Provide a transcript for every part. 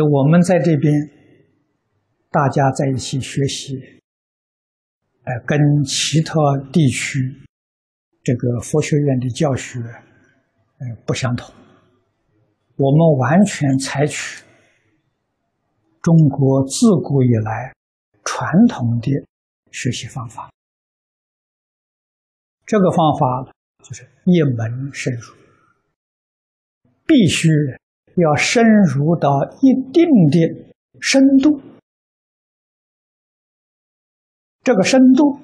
我们在这边，大家在一起学习，呃，跟其他地区这个佛学院的教学，呃，不相同。我们完全采取中国自古以来传统的学习方法，这个方法就是一门深入，必须要深入到一定的深度。这个深度，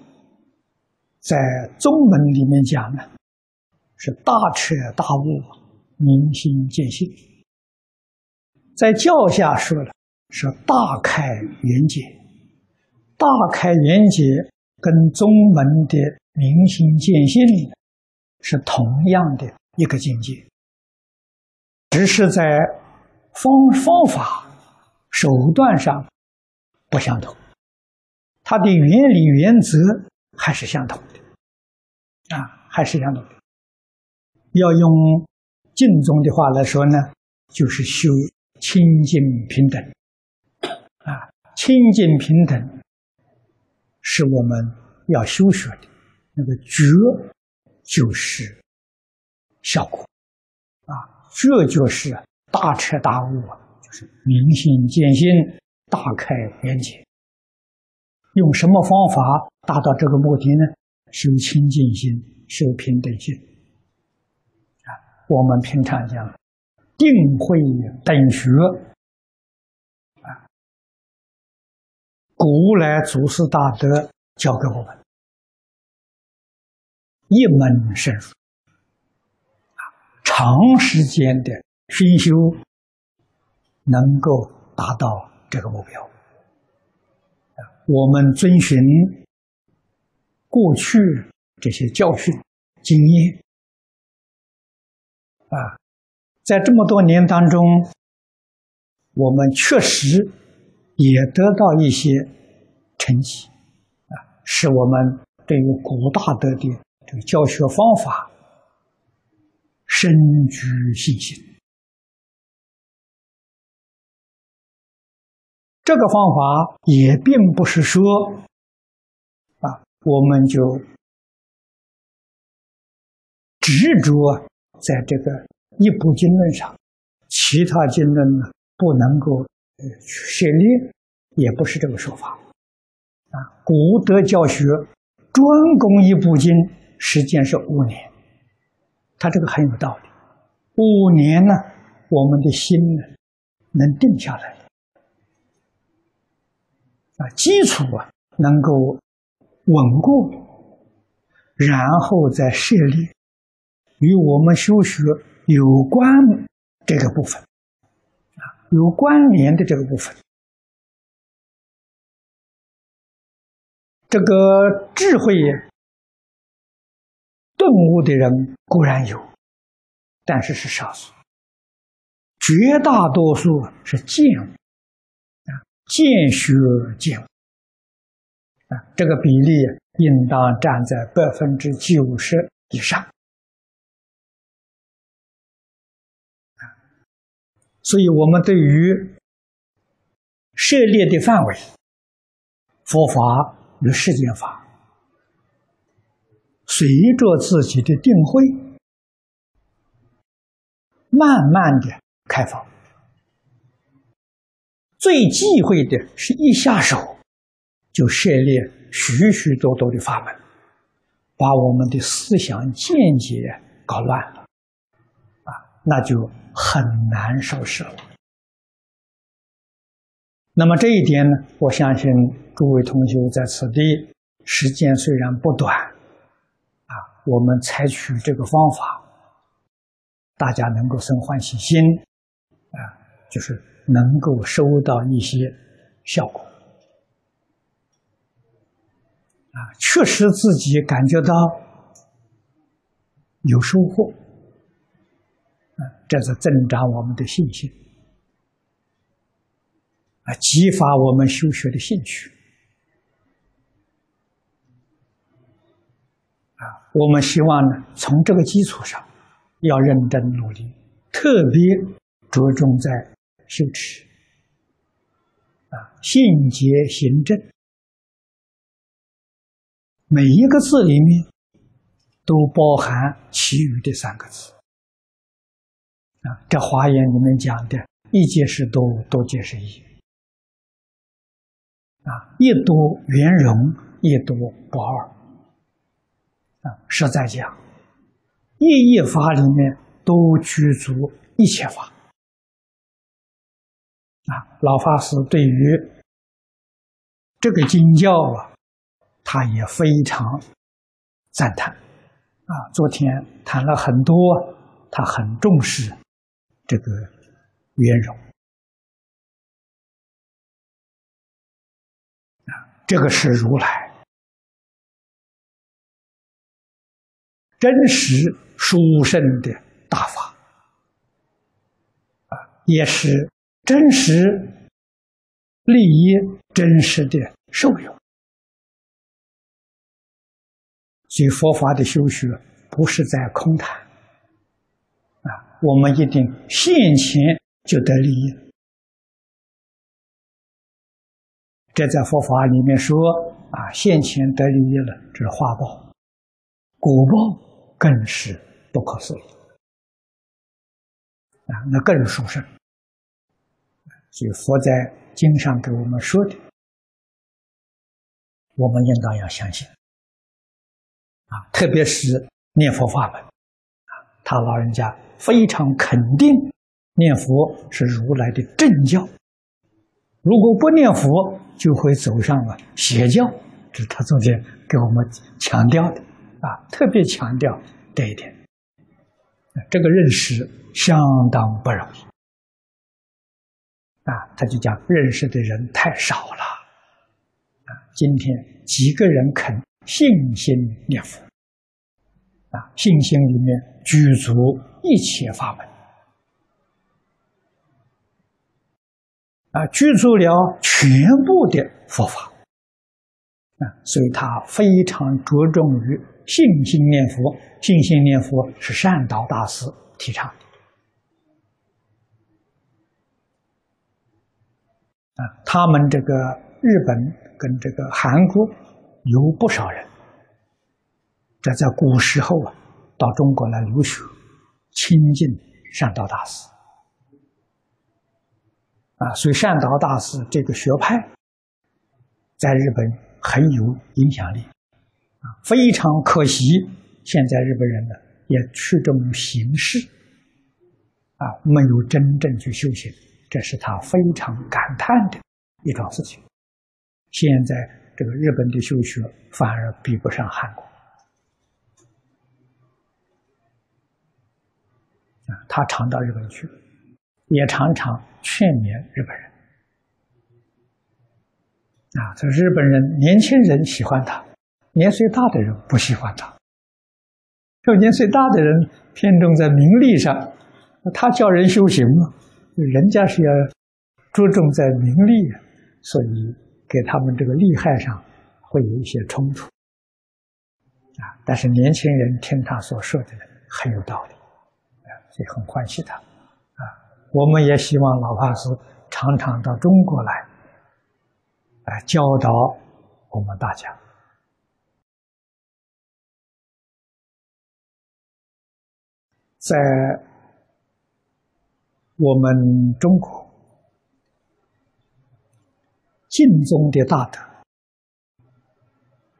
在宗门里面讲呢，是大彻大悟。明心见性，在教下说了是大开眼界，大开眼界跟宗门的明心见性是同样的一个境界，只是在方方法手段上不相同，它的原理原则还是相同的，啊，还是相同的，要用。净宗的话来说呢，就是修清净平等，啊，清净平等是我们要修学的，那个觉就是效果，这就是大彻大悟啊，就是明心见性，大开眼界。用什么方法达到这个目的呢？修清净心，修平等心。我们平常讲定慧等学啊，古来祖师大德教给我们一门深入，长时间的熏修，能够达到这个目标。我们遵循过去这些教训经验。啊，在这么多年当中，我们确实也得到一些成绩，啊，使我们对于古大德的这个教学方法深具信心。这个方法也并不是说，啊，我们就执着。在这个一部经论上，其他经论呢不能够呃涉猎，也不是这个说法啊。古德教学专攻一部经，时间是五年，他这个很有道理。五年呢，我们的心呢能定下来啊，基础啊能够稳固，然后再设立。与我们修学有关这个部分，啊，有关联的这个部分，这个智慧顿悟的人固然有，但是是少数，绝大多数是见悟，啊，见学见悟，啊，这个比例应当站在百分之九十以上。所以，我们对于涉猎的范围，佛法与世间法，随着自己的定慧，慢慢的开放。最忌讳的是一下手就涉猎许许多多的法门，把我们的思想见解搞乱了，啊，那就。很难收拾了。那么这一点呢，我相信诸位同学在此地时间虽然不短，我们采取这个方法，大家能够生欢喜心，啊，就是能够收到一些效果，啊，确实自己感觉到有收获。啊这是增长我们的信心，啊，激发我们修学的兴趣，啊，我们希望呢，从这个基础上，要认真努力，特别着重在修持，啊，信节行正，每一个字里面都包含其余的三个字。啊，这华严里面讲的“一皆是多，多皆是一”。啊，一多圆融，一多不二。啊，实在讲，一一法里面都具足一切法。啊，老法师对于这个经教啊，他也非常赞叹。啊，昨天谈了很多，他很重视这个圆融。啊，这个是如来真实殊胜的大法。啊，也是。真实利益，真实的受用。所以佛法的修学不是在空谈啊，我们一定现前就得利益。这在佛法里面说啊，现前得利益了，这是画报，果报更是不可思议啊，那更殊胜。所以佛在经上给我们说的，我们应当要相信啊！特别是念佛法门啊，他老人家非常肯定念佛是如来的正教。如果不念佛，就会走上了邪教。这是他昨天给我们强调的啊，特别强调这一点。这个认识相当不容易。啊，他就讲认识的人太少了，啊，今天几个人肯信心念佛，啊，信心里面具足一切法门，啊，具足了全部的佛法，啊，所以他非常着重于信心念佛，信心念佛是善导大师提倡的。啊，他们这个日本跟这个韩国有不少人，这在古时候啊，到中国来留学，亲近善导大师。啊，所以善导大师这个学派在日本很有影响力。啊，非常可惜，现在日本人呢也去这种形式，啊，没有真正去修行。这是他非常感叹的一桩事情。现在这个日本的修学反而比不上韩国啊！他常到日本去，也常常劝勉日本人啊。这日本人年轻人喜欢他，年岁大的人不喜欢他。这年岁大的人偏重在名利上，他教人修行吗？人家是要注重在名利，所以给他们这个利害上会有一些冲突啊。但是年轻人听他所说的很有道理啊，所以很欢喜他啊。我们也希望老法师常常到中国来，来教导我们大家，在。我们中国敬宗的大德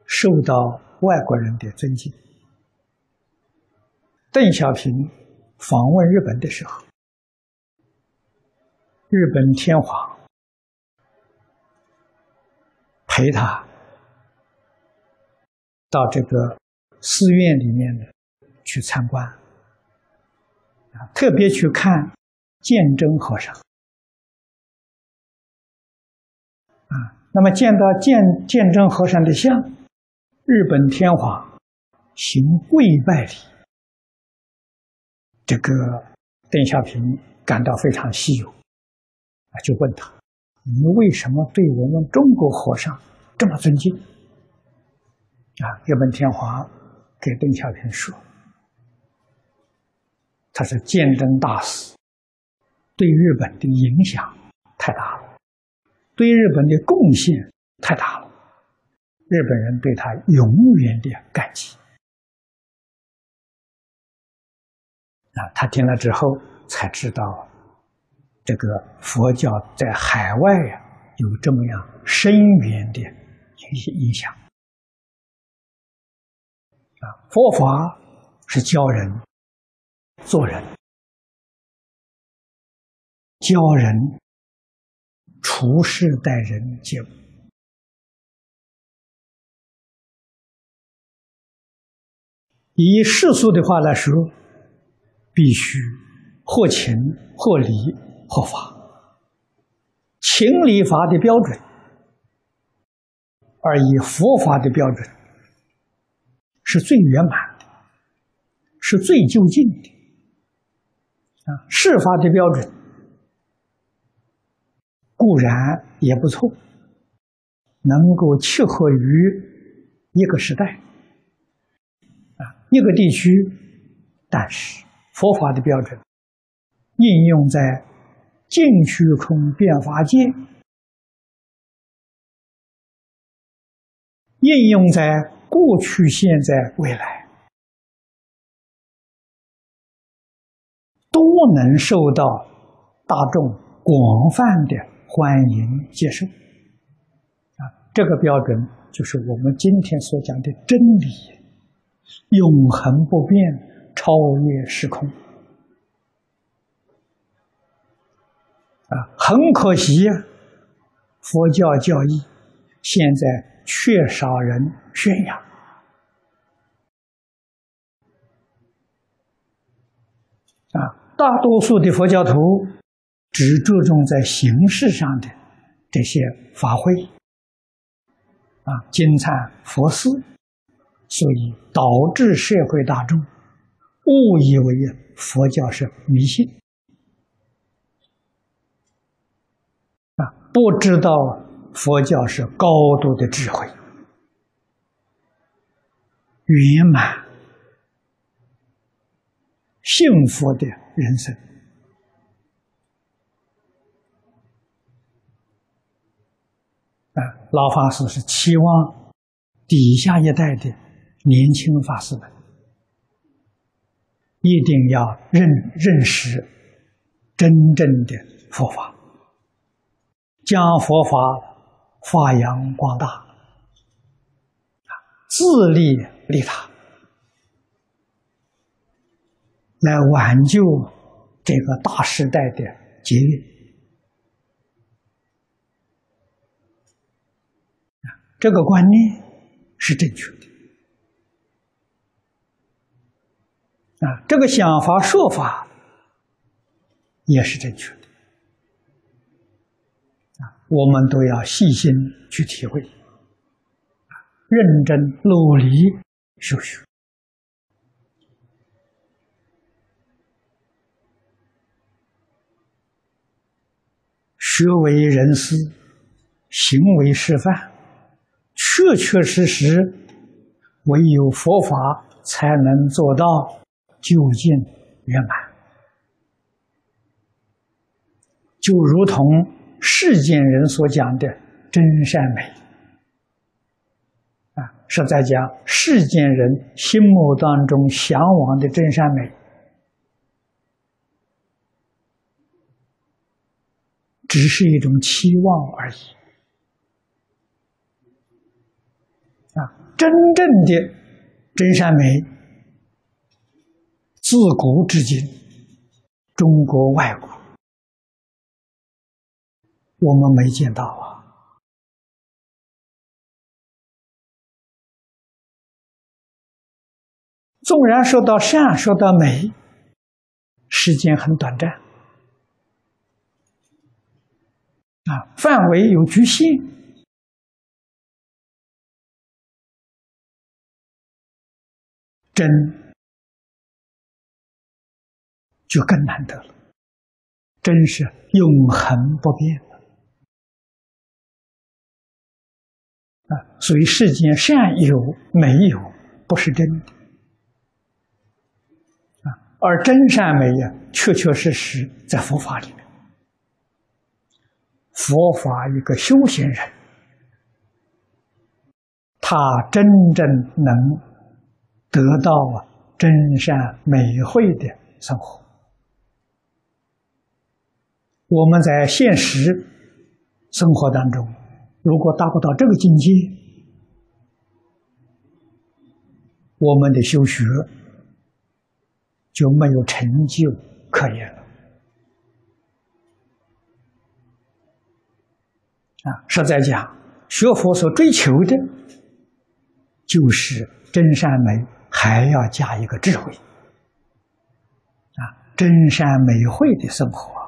受到外国人的尊敬。邓小平访问日本的时候，日本天皇陪他。到这个寺院里面呢去参观，啊，特别去看。鉴真和尚。啊，那么见到鉴鉴真和尚的像，日本天皇行跪拜礼，这个邓小平感到非常稀有，啊，就问他：“你为什么对我们中国和尚这么尊敬？”啊，日本天皇给邓小平说：“他是鉴真大师。”对日本的影响太大了，对日本的贡献太大了，日本人对他永远的感激。啊，他听了之后才知道，这个佛教在海外呀有这么样深远的一些影响。啊，佛法是教人做人，教人处事待人接物。以世俗的话来说。必须或情或理或法，情理法的标准，而以佛法的标准，是最圆满的，是最究竟的。啊，事法的标准固然也不错，能够契合于一个时代，啊，一个地区，但是。佛法的标准应用在净虚空变法界，应用在过去、现在、未来，都能受到大众广泛的欢迎接受。啊，这个标准就是我们今天所讲的真理，永恒不变。超越时空啊！很可惜呀，佛教教义现在缺少人宣扬啊！大多数的佛教徒只注重在形式上的这些法会啊、金忏、佛寺，所以导致社会大众。误以为佛教是迷信啊，不知道佛教是高度的智慧、圆满、幸福的人生啊！老法师是期望底下一代的年轻法师们。一定要认认识真正的佛法，将佛法发扬光大，自利利他，来挽救这个大时代的劫运。这个观念是正确的。啊，这个想法说法也是正确的，我们都要细心去体会，认真努力修学，学为人师，行为示范，确确实实，唯有佛法才能做到。究竟圆满，就如同世间人所讲的真善美啊，是在讲世间人心目当中向往的真善美，只是一种期望而已啊，真正的真善美。自古至今，中国、外国，我们没见到啊。纵然说到善，说到美，时间很短暂，啊，范围有局限，真。就更难得了，真是永恒不变啊！所以世间善有没有，不是真的啊，而真善美呀，确确实实在佛法里面。佛法一个修行人，他真正能得到啊真善美慧的生活。我们在现实生活当中，如果达不到这个境界，我们的修学就没有成就可言了。啊，实在讲，学佛所追求的，就是真善美，还要加一个智慧。啊，真善美慧的生活，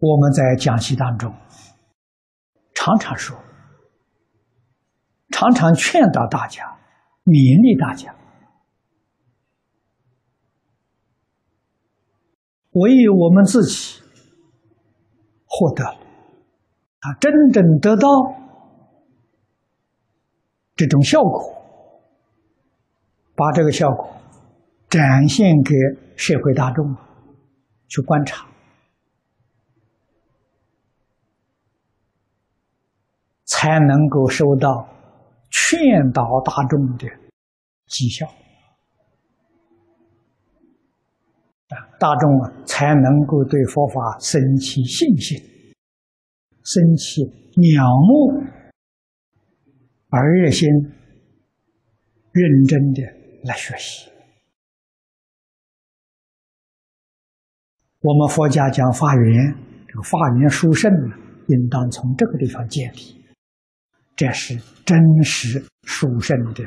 我们在讲习当中常常说，常常劝导大家，勉励大家，唯有我们自己。获得，啊，真正得到这种效果，把这个效果展现给社会大众去观察，才能够收到劝导大众的绩效，啊，大众啊，才能够对佛法生起信心。生起仰慕而热心、认真的来学习。我们佛家讲法缘，这个法缘殊胜呢，应当从这个地方建立。这是真实殊胜的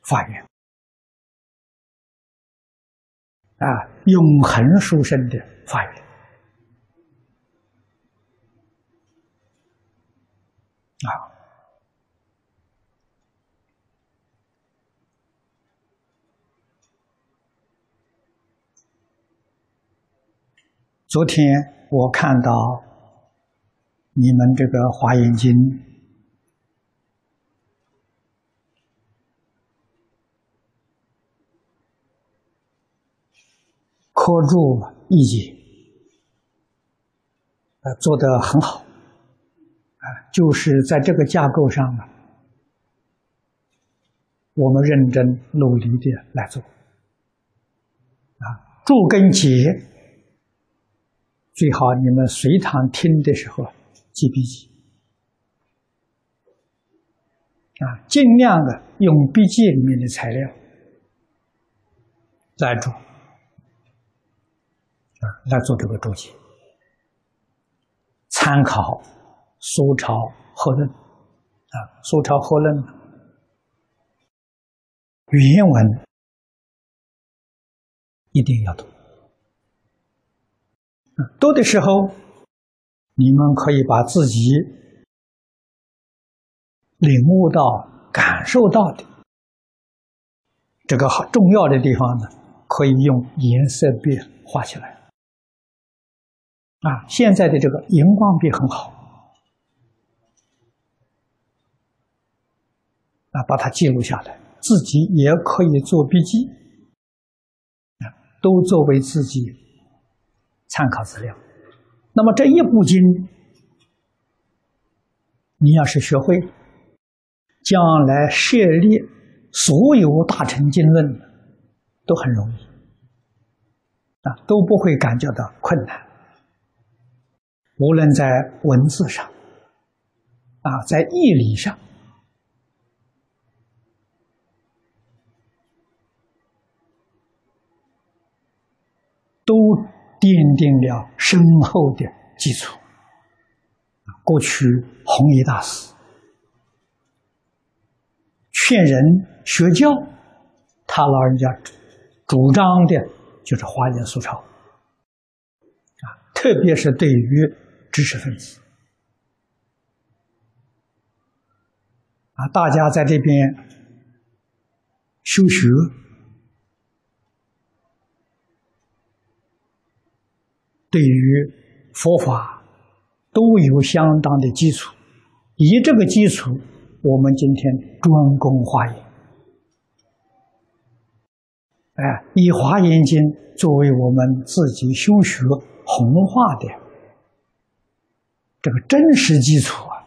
法缘啊，永恒殊胜的法缘。啊！昨天我看到你们这个《华严经》科注意解，呃，做的很好。啊，就是在这个架构上呢，我们认真努力的来做。啊，注跟结最好你们随堂听的时候记笔记。啊，尽量的用笔记里面的材料来做，啊，来做这个注解，参考。苏朝和论啊，苏朝和论原文一定要读。读的时候，你们可以把自己领悟到、感受到的这个很重要的地方呢，可以用颜色笔画起来。啊，现在的这个荧光笔很好。啊，把它记录下来，自己也可以做笔记，啊，都作为自己参考资料。那么这一部经，你要是学会，将来设立所有大乘经论都很容易，啊，都不会感觉到困难。无论在文字上，啊，在义理上。都奠定了深厚的基础。过去弘一大师劝人学教，他老人家主张的就是华严素抄啊，特别是对于知识分子啊，大家在这边修学。对于佛法都有相当的基础，以这个基础，我们今天专攻华严哎，以《华严经》作为我们自己修学弘化的这个真实基础啊，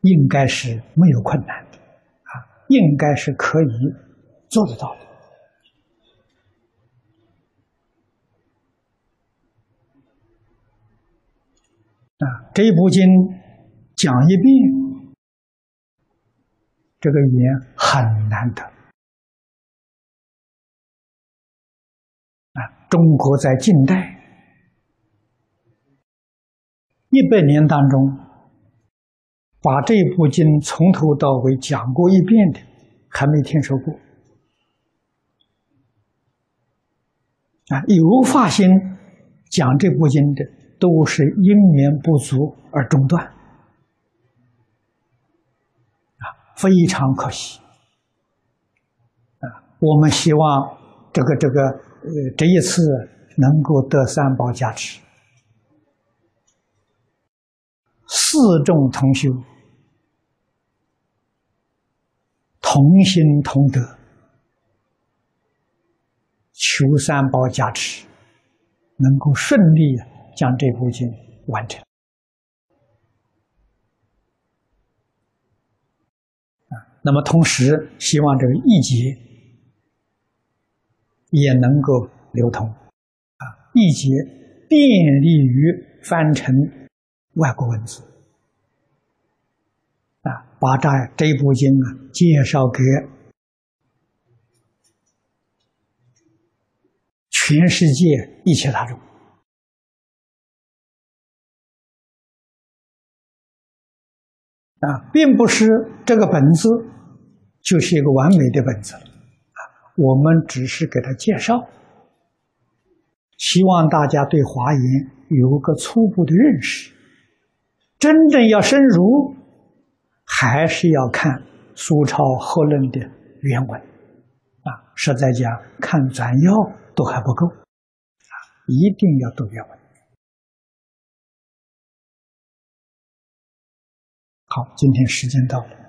应该是没有困难的啊，应该是可以做得到的。啊，这一部经讲一遍，这个也很难得。啊，中国在近代一百年当中，把这部经从头到尾讲过一遍的，还没听说过。啊，有发心讲这部经的。都是因缘不足而中断，啊，非常可惜，啊，我们希望这个这个呃这一次能够得三宝加持，四众同修，同心同德，求三宝加持，能够顺利。将这部经完成啊，那么同时希望这个译节也能够流通啊，译节便利于翻成外国文字啊，把这这部经啊介绍给全世界一切大众。啊，并不是这个本子就是一个完美的本子了，啊，我们只是给他介绍，希望大家对华严有个初步的认识。真正要深入，还是要看苏超后论的原文，啊，实在讲看转要都还不够，啊，一定要读原文。好，今天时间到了。